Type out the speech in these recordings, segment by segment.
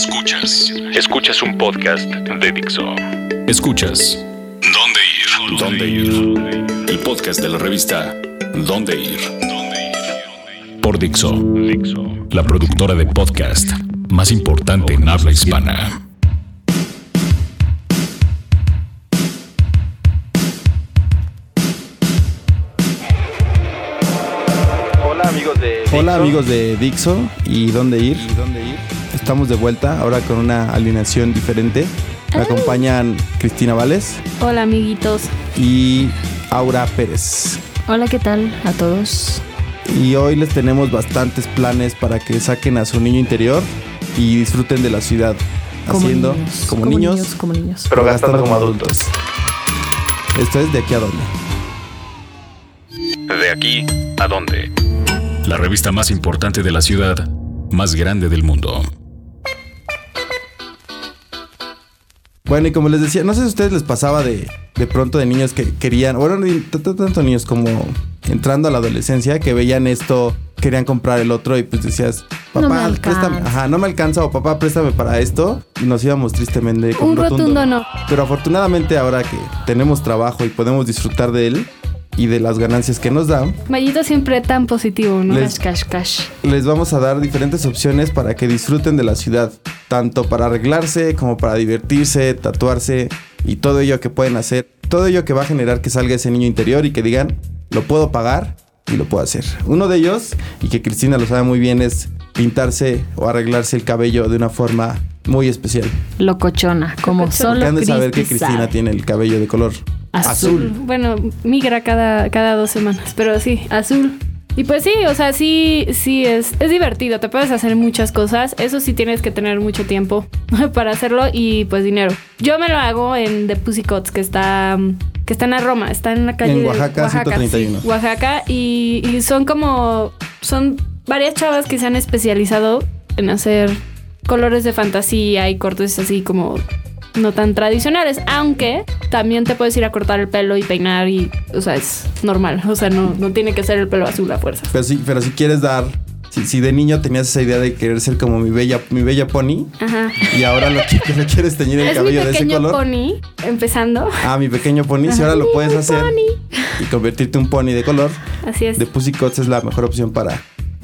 Escuchas. Escuchas un podcast de Dixo. Escuchas. ¿Dónde ir? ¿Dónde ir? El podcast de la revista ¿Dónde ir? Por Dixo. Dixo. La productora de podcast más importante en habla hispana. Hola amigos de Hola Dixo. amigos de Dixo y dónde ir. Estamos de vuelta ahora con una alineación diferente. Me acompañan Cristina Vales Hola amiguitos. y Aura Pérez. Hola, ¿qué tal a todos? Y hoy les tenemos bastantes planes para que saquen a su niño interior y disfruten de la ciudad haciendo niños, como, niños, como niños. Pero gastando como adultos. Esto es de aquí a dónde. De aquí a dónde. La revista más importante de la ciudad, más grande del mundo. Bueno, y como les decía, no sé si a ustedes les pasaba de, de pronto de niños que querían, bueno, tanto niños como entrando a la adolescencia, que veían esto, querían comprar el otro y pues decías, No papá, me préstame, ajá, no me alcanza o papá, préstame para esto. Y nos íbamos tristemente con Un rotundo no. Pero afortunadamente ahora que tenemos trabajo y podemos disfrutar de él y de las ganancias que nos da, Mayito siempre tan positivo, ¿no? Les- Cash, cash, les vamos a dar diferentes opciones para que disfruten de la ciudad, tanto para arreglarse como para divertirse, tatuarse y todo ello que pueden hacer, todo ello que va a generar que salga ese niño interior y que digan, lo puedo pagar y lo puedo hacer. Uno de ellos, y que Cristina lo sabe muy bien, es pintarse o arreglarse el cabello de una forma muy especial. Locochona, como Porque solo han de saber que Cristi Cristina sabe. tiene el cabello de color azul. Bueno, migra cada, cada dos semanas, pero sí, azul. Y pues sí, o sea, sí, sí es, es divertido, te puedes hacer muchas cosas, eso sí tienes que tener mucho tiempo para hacerlo y pues dinero. Yo me lo hago en The Pussycats, que está, que está en la Roma, está en la calle En de Oaxaca, 131. sí, Oaxaca, y, y son como, son varias chavas que se han especializado en hacer colores de fantasía y cortes así como no tan tradicionales, aunque también te puedes ir a cortar el pelo y peinar y, o sea, es normal, o sea, no, no tiene que ser el pelo azul a fuerza. Pero sí, pero si quieres dar, si, si de niño tenías esa idea de querer ser como mi bella, mi bella pony, Ajá. y ahora lo que, le quieres teñir el Es cabello de ese pequeño color. pony, empezando. Ah, mi pequeño pony, si ahora lo puedes hacer y convertirte en un pony de color, Así es. de Pussycats es la mejor opción para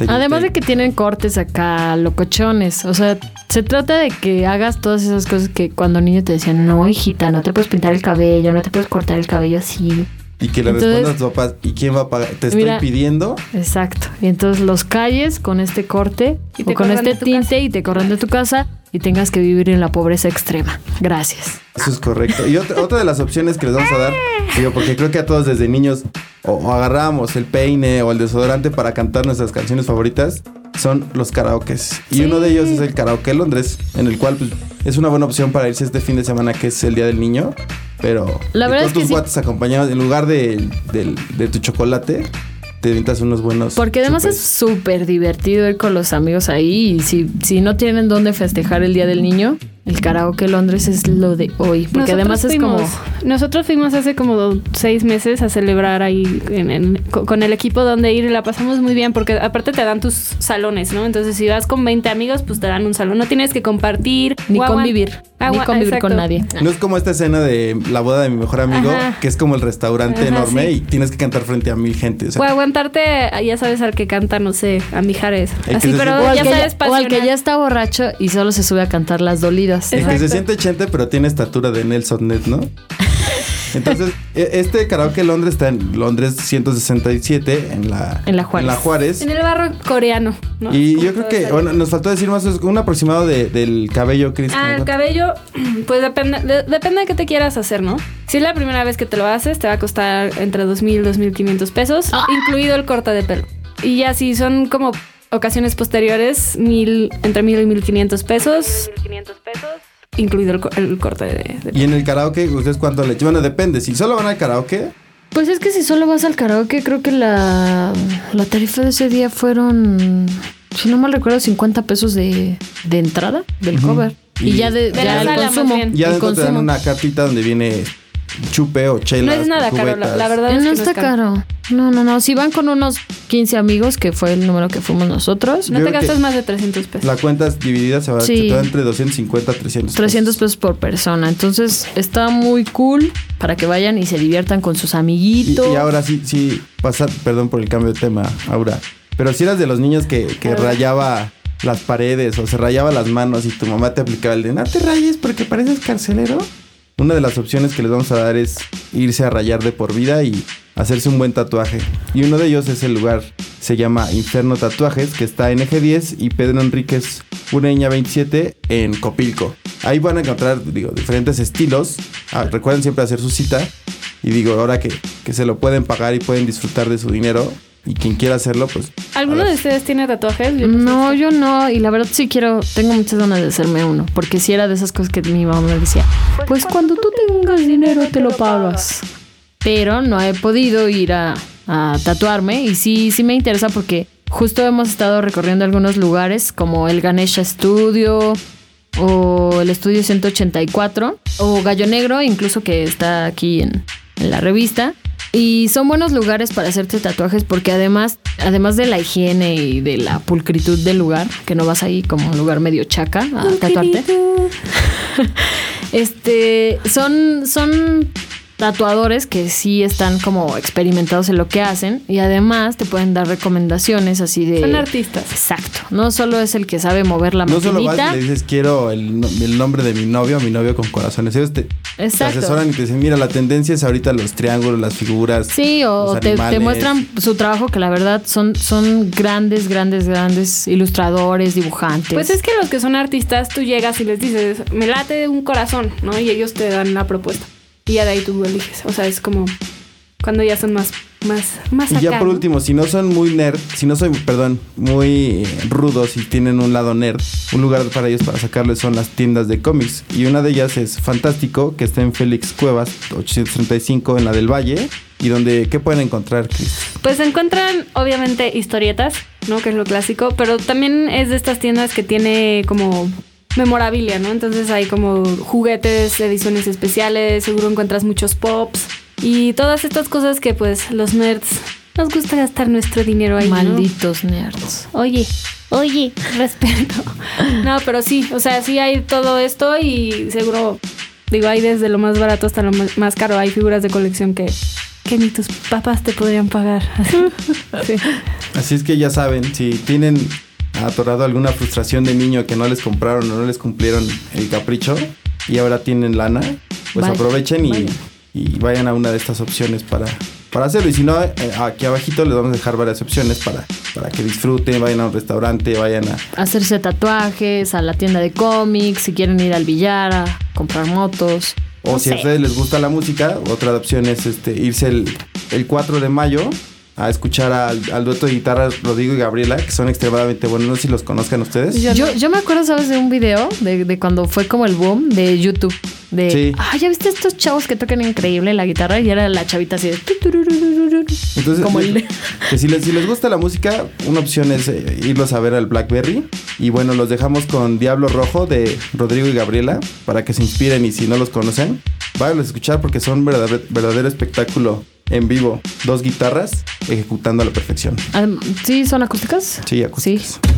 Además de que tienen cortes acá locochones. O sea, se trata de que hagas todas esas cosas que cuando niño te decían, no, hijita, no te puedes pintar el cabello, no te puedes cortar el cabello así. Y que le Entonces- respondas a tus papás, ¿y quién va a pagar? Te estoy Mira. pidiendo. Exacto. Y entonces los calles con este corte o con este tinte casa. y te corran de tu casa y tengas que vivir en la pobreza extrema. Gracias. Eso es correcto. Y otra, otra de las opciones que les vamos a dar, digo, porque creo que a todos desde niños o, agarrábamos el peine o el desodorante para cantar nuestras canciones favoritas, son los karaokes. Y uno de ellos es el karaoke Londres, en el cual pues, es una buena opción para irse este fin de semana que es el Día del Niño. Pero La verdad con es que tus sí. guates acompañados, en lugar de, del- de tu chocolate, te inventas unos buenos. Porque además es chupes. súper divertido ir con los amigos ahí. Y si, si no tienen dónde festejar el Día del Niño, el karaoke Londres es lo de hoy. Porque Nosotros además es como... Nosotros fuimos hace como seis meses a celebrar ahí en- en- co- con el equipo donde ir y la pasamos muy bien porque aparte te dan tus salones, ¿no? Entonces si vas con 20 amigos, pues te dan un salón. No tienes que compartir. Ni convivir. Ni agua- convivir exacto. con nadie. No es como esta escena de la boda de mi mejor amigo, Ajá. que es como el restaurante Ajá, enorme sí. y tienes que cantar frente a mil gente. O sea, O aguantarte, ya sabes, al que canta, no sé, a Mijares. Así, pero siente- O al, ya sabes o al que ya está borracho y solo se sube a cantar las dolidas. El que se siente chente, pero tiene estatura de Nelson Net, ¿no? Entonces, e- este karaoke Londres está en Londres 167, en la, En la Juárez. Juárez. En el barro coreano, ¿no? Y yo creo que, bueno, nos faltó decir más, un aproximado de- del cabello, Chris. Ah, el cabello, pues depende, de- depende de qué te quieras hacer, ¿no? Si es la primera vez que te lo haces, te va a costar entre 2.000 y 2.500 pesos, Ah. incluido el corte de pelo. Y ya si son como ocasiones posteriores, mil, entre 1.000 y 1.500 pesos. 1.500 pesos. Incluido el, co- el corte de, de Y en el karaoke, ¿ustedes cuánto le echan? Bueno, depende. Si solo van al karaoke, Pues es que si solo vas al karaoke, creo que la, la tarifa de ese día fueron, si no mal recuerdo, 50 pesos de, de entrada del cover. Y, Y- ya, de, De ya la el consumo. ya el dentro te dan consumo. una cartita donde viene chupe o chelas. No es nada caro, la, verdad no, es que está es caro. caro. No, no, no. Si van con unos 15 amigos, que fue el número que fuimos nosotros, No Yo te gastas más de 300 pesos. La cuenta es dividida, se va, Sí. da entre 250 a 300. 300 pesos por persona. Entonces está muy cool para que vayan y se diviertan con sus amiguitos. y ahora sí, sí, pasa, perdón por el cambio de tema, Aura. Pero si eras de los niños que, que A rayaba las paredes o se rayaba las manos y tu mamá te aplicaba el de no te rayes porque pareces carcelero. Una de las opciones que les vamos a dar es irse a rayar de por vida y hacerse un buen tatuaje. Y uno de ellos es el lugar, se llama Inferno Tatuajes, que está en Eje 10 y Pedro Enríquez Ureña 27 en Copilco. Ahí van a encontrar, digo, diferentes estilos. Ah, recuerden siempre hacer su cita. Y digo, ahora que, que se lo pueden pagar y pueden disfrutar de su dinero, y quien quiera hacerlo, pues. ¿Alguno de ustedes tiene tatuajes? Yo No, sé. yo no. Y la verdad sí quiero, tengo muchas ganas de hacerme uno. Porque si era de esas cosas que mi mamá me decía, pues cuando tú tengas dinero te lo pagas. Pero no he podido ir a, a tatuarme y sí, sí me interesa porque justo hemos estado recorriendo algunos lugares como el Ganesha Studio o el Estudio 184 o Gallo Negro, incluso que está aquí en, en la revista. Y son buenos lugares para hacerte tatuajes porque además, además de la higiene y de la pulcritud del lugar, que no vas ahí como un lugar medio chaca a tatuarte, este, son, son tatuadores que sí están como experimentados en lo que hacen y además te pueden dar recomendaciones así de... Son artistas. Exacto. No solo es el que sabe mover la No solo maquinita. vas y le dices, quiero el, no- el nombre de mi novio, mi novio con corazones. Ellos te, asesoran y te dicen, mira, la tendencia es ahorita los triángulos, las figuras. Sí, o los te, te animales". muestran su trabajo que la verdad son, son grandes, grandes, grandes ilustradores, dibujantes. Pues es que los que son artistas, tú llegas y les dices, me late un corazón, ¿no? Y ellos te dan la propuesta. Y ya de ahí tú eliges. O sea, es como cuando ya son más, más, más Y ya por ¿no? último, si no son muy nerd, si no son, perdón, muy eh, rudos y tienen un lado nerd, un lugar para ellos para sacarles son las tiendas de cómics. Y una de ellas es Fantástico, que está en Félix Cuevas 835 en la del Valle. Y donde, ¿qué pueden encontrar, Chris? Pues encuentran obviamente historietas, ¿no? Que es lo clásico, pero también es de estas tiendas que tiene como memorabilia, ¿no? Entonces hay como juguetes, ediciones especiales, seguro encuentras muchos pops y todas estas cosas que pues los nerds nos gusta gastar nuestro dinero ahí, ¿no? Malditos nerds. Oye, oye, respeto. No, pero sí, o sea, sí hay todo esto y seguro, digo, hay desde lo más barato hasta lo más más caro. Hay figuras de colección que, que ni tus papás te podrían pagar. Sí. Así es que ya saben, si tienen atorado alguna frustración de niño que no les compraron o no les cumplieron el capricho y ahora tienen lana, pues aprovechen y, y vayan a una de estas opciones para, para hacerlo. Y si no, eh, aquí abajito les vamos a dejar varias opciones para, para que disfruten, vayan a un restaurante, vayan a... Hacerse tatuajes, a la tienda de cómics, si quieren ir al billar, a comprar motos. O No si a sé. ustedes les gusta la música, otra opción es este, irse el, el 4 de mayo a escuchar al, al dueto de guitarras Rodrigo y Gabriela, que son extremadamente buenos. No sé si los conozcan ustedes. Yo Yo, me acuerdo, ¿sabes? De un video de, de cuando fue como el boom de YouTube. De, Sí. ah, ya viste estos chavos que tocan increíble la guitarra y era la chavita así de... Entonces, como eh, el... que si les, si les gusta la música, una opción es eh, irlos a ver al Blackberry. Y bueno, los dejamos con Diablo Rojo de Rodrigo y Gabriela para que se inspiren y si no los conocen, vayan a escuchar porque son verdadero, verdadero espectáculo en vivo. Dos guitarras ejecutando a la perfección. Adem- ¿Sí son acústicas? Sí, acústicas. Plan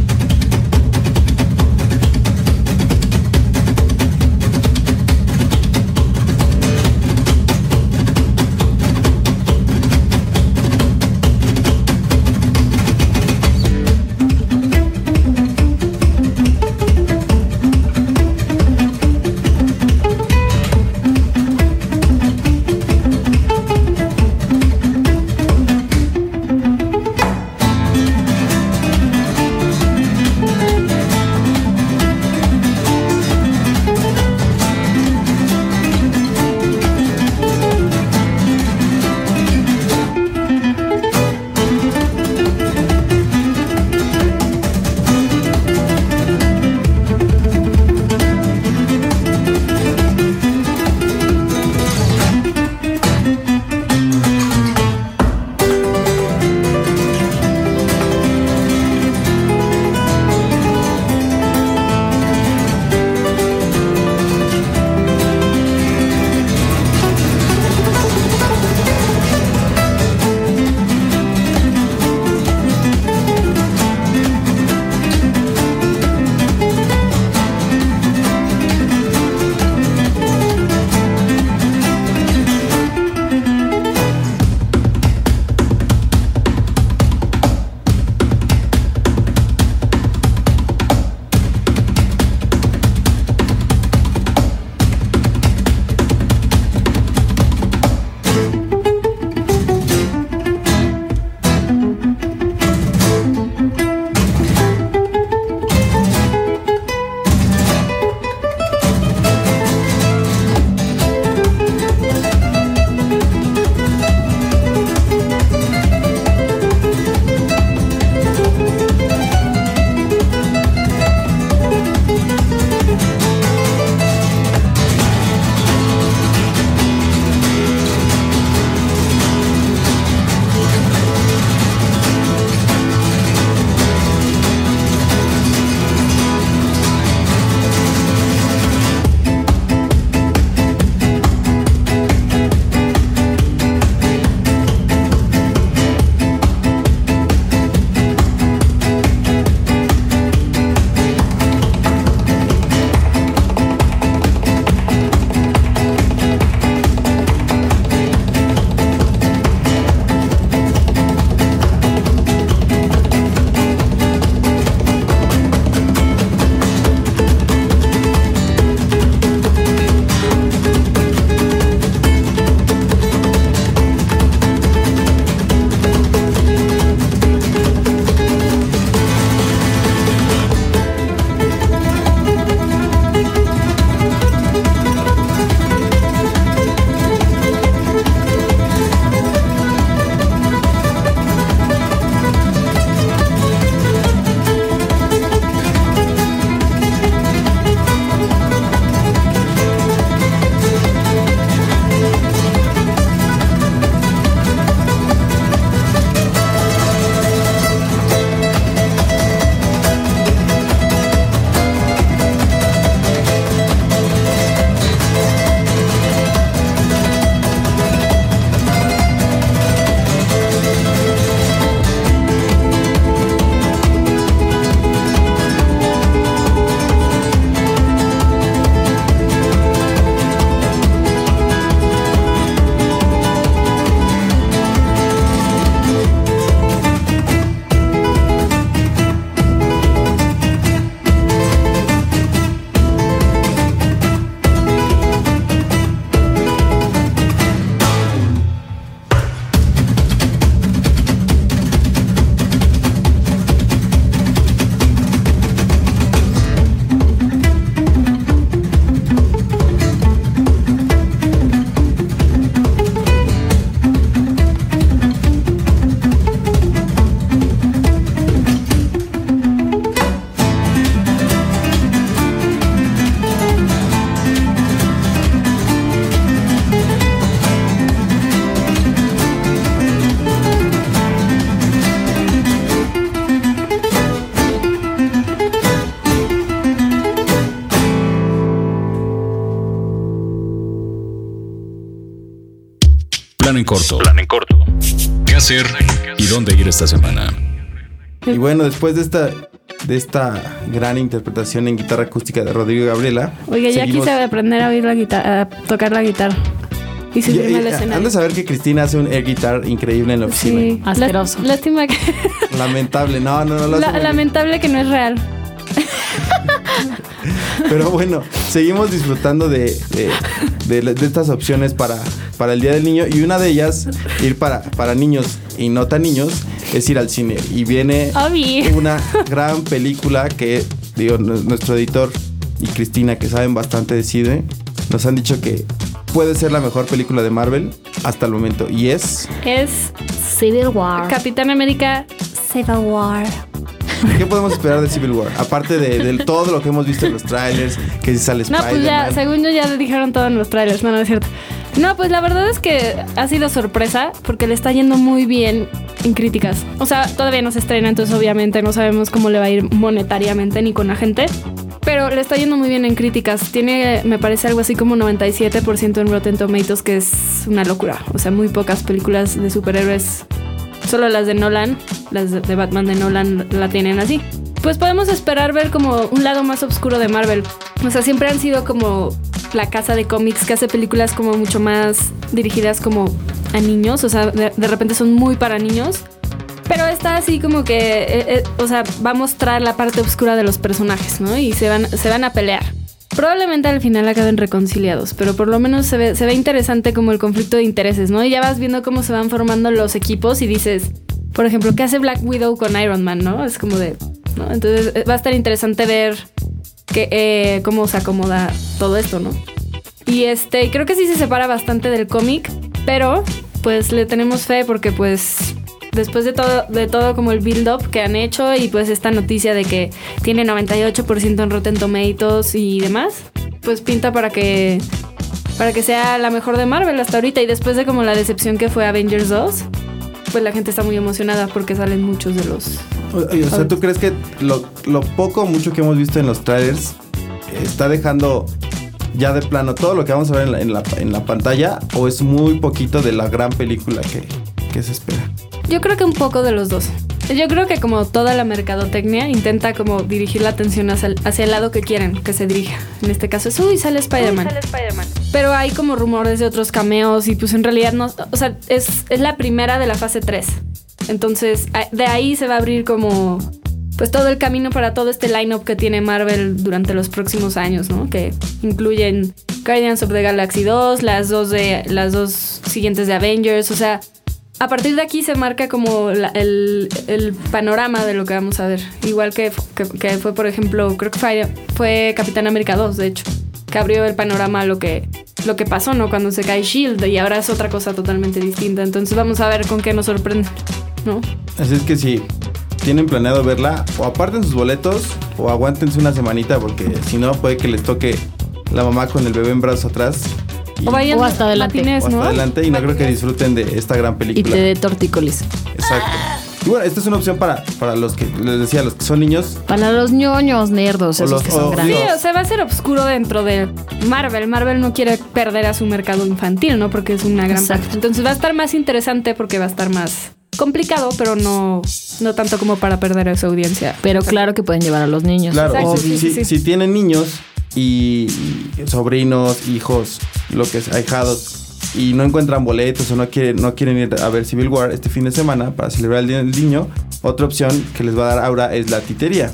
corto. Plan en corto. ¿Qué hacer y dónde ir esta semana? Y bueno, después de esta de esta gran interpretación en guitarra acústica de Rodrigo Gabriela. Oye, ya seguimos- quise aprender a, oír la guitarra, a tocar la guitarra. Y escenario. Han de saber que Cristina hace un air guitar increíble en la oficina. Sí, Asqueroso. Lá- Lástima que. Lamentable, no, no, no lo la- lamentable que no es real. Pero bueno, seguimos disfrutando de, de- de- de estas opciones para, para el Día del Niño. Y una de ellas, ir para, para niños y no tan niños, es ir al cine. Y viene una gran película que, digo, nu- nuestro editor y Cristina, que saben bastante de cine, nos han dicho que puede ser la mejor película de Marvel hasta el momento. Y es... Es Civil War. Capitán América Civil War. ¿Qué podemos esperar de Civil War? Aparte de, de todo lo que hemos visto en los trailers, que si sale No, pues ya, según yo ya dijeron todo en los trailers, no, no es cierto. No, pues la verdad es que ha sido sorpresa porque le está yendo muy bien en críticas. O sea, todavía no se estrena, entonces obviamente no sabemos cómo le va a ir monetariamente ni con la gente. Pero le está yendo muy bien en críticas. Tiene, me parece, algo así como 97% en Rotten Tomatoes, que es una locura. O sea, muy pocas películas de superhéroes Solo las de Nolan, las de Batman de Nolan la tienen así. Pues podemos esperar ver como un lado más oscuro de Marvel. O sea, siempre han sido como la casa de cómics que hace películas como mucho más dirigidas como a niños. O sea, de, de repente son muy para niños. Pero está así como que, eh, eh, o sea, va a mostrar la parte oscura de los personajes, ¿no? Y se van, se van a pelear. Probablemente al final acaben reconciliados, pero por lo menos se ve, interesante como el conflicto de intereses, ¿no? Y ya vas viendo cómo se van formando los equipos y dices, por ejemplo, ¿qué hace Black Widow con Iron Man, no? Es como de. Entonces eh, va a estar interesante ver eh, cómo se acomoda todo esto, ¿no? Y este, creo que sí se separa bastante del cómic, pero pues le tenemos fe porque pues después de todo, de todo como el build-up que han hecho y pues esta noticia de que tiene 98% en Rotten Tomatoes y demás, pues pinta para que para que sea la mejor de Marvel hasta ahorita y después de como la decepción que fue Avengers 2, pues la gente está muy emocionada porque salen muchos de los Oye, o sea, ¿tú crees que lo, lo poco o mucho que hemos visto en los trailers está dejando ya de plano todo lo que vamos a ver en la, en la, en la pantalla o es muy poquito de la gran película que, que se espera? Yo creo que un poco de los dos. Yo creo que como toda la mercadotecnia intenta como dirigir la atención hacia el, hacia el lado que quieren que se dirija. En este caso es, uy, sale Spider-Man. Pero hay como rumores de otros cameos y pues en realidad no, o sea, es, es la primera de la fase 3. Entonces de ahí se va a abrir como pues todo el camino para todo este lineup que tiene Marvel durante los próximos años, ¿no? Que incluyen Guardians of the Galaxy 2, las dos de las dos siguientes de Avengers, o sea, a partir de aquí se marca como el, panorama de lo que vamos a ver. Igual que, que, que fue, por ejemplo, creo que fue, fue Capitán América 2, de hecho, que abrió el panorama a lo que, lo que pasó, ¿no? Cuando se cae Shield y ahora es otra cosa totalmente distinta. Entonces vamos a ver con qué nos sorprende, ¿no? Así es que si tienen planeado verla, o aparten sus boletos o aguántense una semanita porque si no puede que les toque la mamá con el bebé en brazos atrás. Y, O vayan O hasta adelante. matinés, o hasta ¿no? adelante y no creo que disfruten de esta gran Y película. te dé tortícolis. Exacto. Y bueno, esta es una opción para, para los que les decía, los que son niños. Para los ñoños nerdos, O esos los- que son o- Sí, grandes. Digo- o sea, va a ser oscuro dentro de Marvel. Marvel no quiere perder a su mercado infantil, ¿no? Porque es una gran Exacto. parte. Entonces va a estar más interesante porque va a estar más complicado, pero no, no tanto como para perder a su audiencia. Pero claro que pueden llevar a los niños. Claro, si, sí, si- sí, sí. si tienen niños y, y sobrinos, hijos, lo que es ahijados y no encuentran boletos o no quieren, no quieren ir a ver Civil War este fin de semana para celebrar el Día del Niño, otra opción que les va a dar Aura es la titería.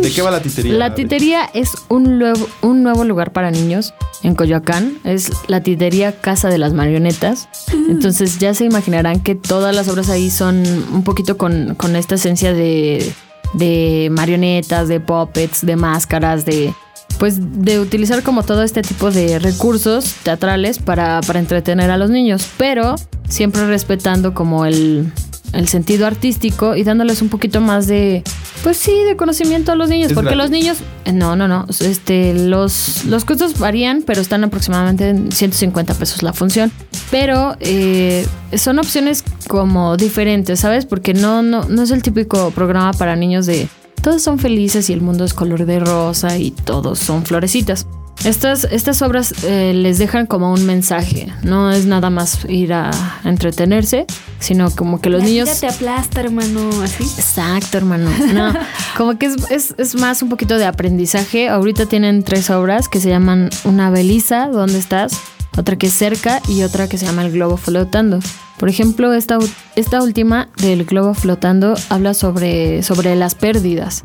¿De qué va la titería? La titería es un nuevo, un nuevo lugar para niños en Coyoacán. Es la titería Casa de las Marionetas. Entonces ya se imaginarán que todas las obras ahí son un poquito con, con esta esencia de, de marionetas, de puppets, de máscaras, de pues de utilizar como todo este tipo de recursos teatrales para, para entretener a los niños, pero siempre respetando como el, el sentido artístico y dándoles un poquito más de, pues sí, de conocimiento a los niños, porque gratis. los niños, eh, no, no, no, este, los, los costos varían, pero están aproximadamente en 150 pesos la función, pero eh, son opciones como diferentes, ¿sabes? Porque no, no, no es el típico programa para niños de todos son felices y el mundo es color de rosa y todos son florecitas. Estas, estas obras eh, les dejan como un mensaje. No es nada más ir a entretenerse, sino como que los La niños. vida te aplasta, hermano, así. Exacto, hermano. No, como que es, es- es más un poquito de aprendizaje. Ahorita tienen tres obras que se llaman Una Belisa, ¿dónde estás? Otra que es Cerca y otra que se llama El Globo Flotando. Por ejemplo, esta, esta última del globo flotando habla sobre, sobre las pérdidas.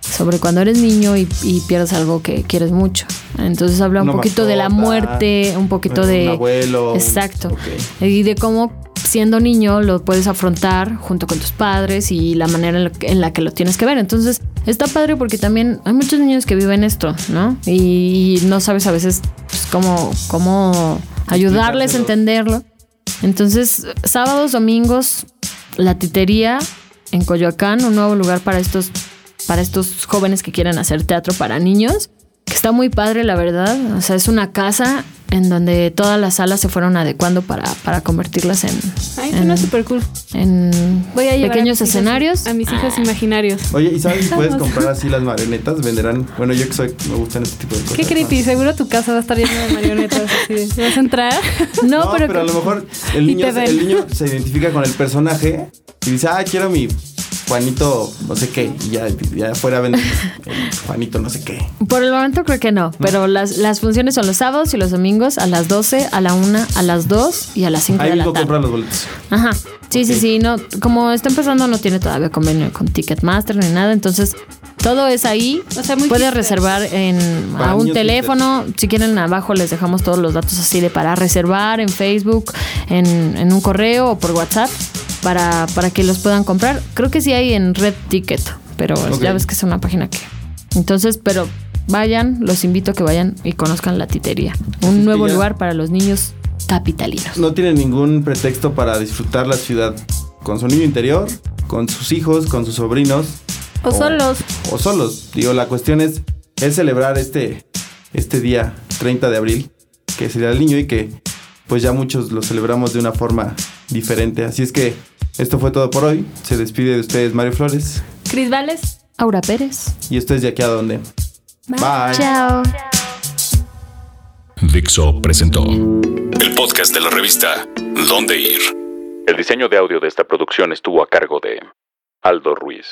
Sobre cuando eres niño y, y pierdes algo que quieres mucho. Entonces habla un Una poquito de la muerte, un poquito un de... abuelo, Exacto. Y de cómo siendo niño lo puedes afrontar junto con tus padres y la manera en la que lo tienes que ver. Entonces está padre porque también hay muchos niños que viven esto, ¿no? Y no sabes a veces pues, cómo, cómo ayudarles a entenderlo. Entonces, sábados, domingos, la titería en Coyoacán, un nuevo lugar para estos, para estos jóvenes que quieren hacer teatro para niños, que está muy padre, la verdad. O sea, es una casa en donde todas las salas se fueron adecuando para, para convertirlas en, Ay, en, suena súper cool. en Voy a pequeños escenarios. A mis hijos imaginarios. Oye, ¿y sabes si puedes comprar así las marionetas? Venderán. Bueno, yo que soy, me gustan este tipo de cosas. Qué creepy, seguro tu casa va a estar llena de marionetas así. ¿Vas a entrar? No, No, pero, pero, a lo mejor el niño, el niño se identifica con el personaje y dice, ah, quiero mi Juanito no sé qué. Y ya, ya fuera vender el Juanito no sé qué. por el momento creo que no. Pero las, las funciones son los sábados y los domingos a las 12, a la 1, a las 2 y a las 5 Ahí de la tarde. compran los boletos. Ajá. Sí, sí, sí. No, como está empezando, no tiene todavía convenio con Ticketmaster ni nada. Entonces, todo es ahí. O sea, muy Puedes reservar en a un teléfono. Si quieren, abajo les dejamos todos los datos así de para reservar en Facebook, en, en un correo o por WhatsApp para, para que los puedan comprar. Creo que sí hay en Red Ticket, pero ya ves que es una página que. Entonces, pero vayan, los invito a que vayan y conozcan la titería. Un nuevo ya- lugar para los niños capitalinos. No tiene ningún pretexto para disfrutar la ciudad con su niño interior, con sus hijos, con sus sobrinos. O solos. O solos. Digo, la cuestión es, es celebrar este, este día 30 de abril, que sería el niño y que pues ya muchos lo celebramos de una forma diferente. Así es que esto fue todo por hoy. Se despide de ustedes Mario Flores. Cris Vales. Aura Pérez. Y esto es de aquí a donde. Bye. Chao. Dixo presentó el podcast de la revista Dónde Ir. El diseño de audio de esta producción estuvo a cargo de Aldo Ruiz.